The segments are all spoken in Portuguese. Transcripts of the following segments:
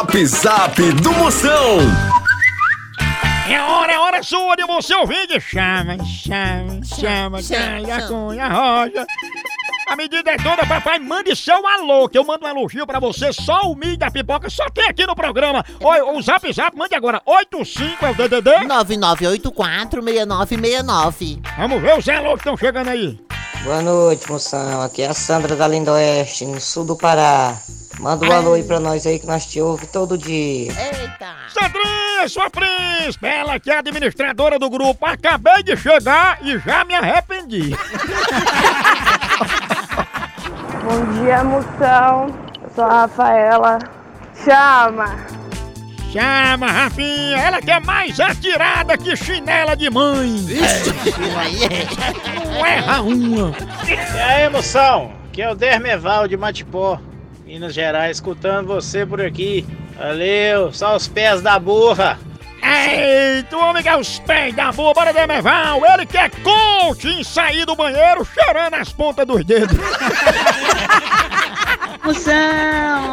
Zap Zap do Moção. É hora, é hora sua de você ouvir de chama, chama, chama, calha, cunha, roja. A medida é toda, papai, mande seu alô, que eu mando um elogio pra você, só o milho da pipoca, só tem aqui no programa. Oi, o zap zap, mande agora, 85 é o DDD. 99846969. Vamos ver os alô que estão chegando aí. Boa noite, moção. Aqui é a Sandra da Linda Oeste, no sul do Pará. Manda um alô aí pra nós aí que nós te ouve todo dia. Eita! Sandrinha, sua príncipe, ela que é administradora do grupo, acabei de chegar e já me arrependi. Bom dia, moção. Eu sou a Rafaela. Chama! Chama, Rafinha, ela que é mais atirada que chinela de mãe. Não erra uma. E aí, moção? Aqui é o Dermeval de Matipó, Minas Gerais, escutando você por aqui. Valeu, só os pés da burra. Eita, o homem que é os pés da boa, bora Demeval. Ele que é coach em sair do banheiro cheirando as pontas dos dedos. Moção!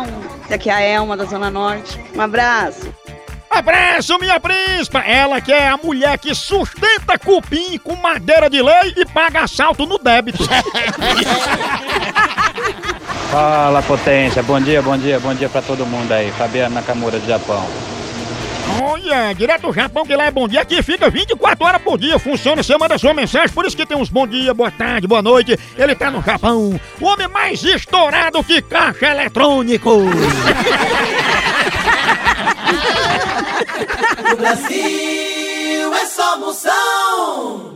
Aqui é a Elma da Zona Norte. Um abraço. Abraço, minha príncipa! Ela que é a mulher que sustenta cupim com madeira de lei e paga assalto no débito. Fala potência, bom dia, bom dia, bom dia pra todo mundo aí. Fabiano Nakamura do Japão. Olha, direto do Japão, que lá é bom dia, aqui fica 24 horas por dia, funciona, você manda sua mensagem, por isso que tem uns bom dia, boa tarde, boa noite, ele tá no Japão, o homem mais estourado que caixa eletrônico. No Brasil é só moção.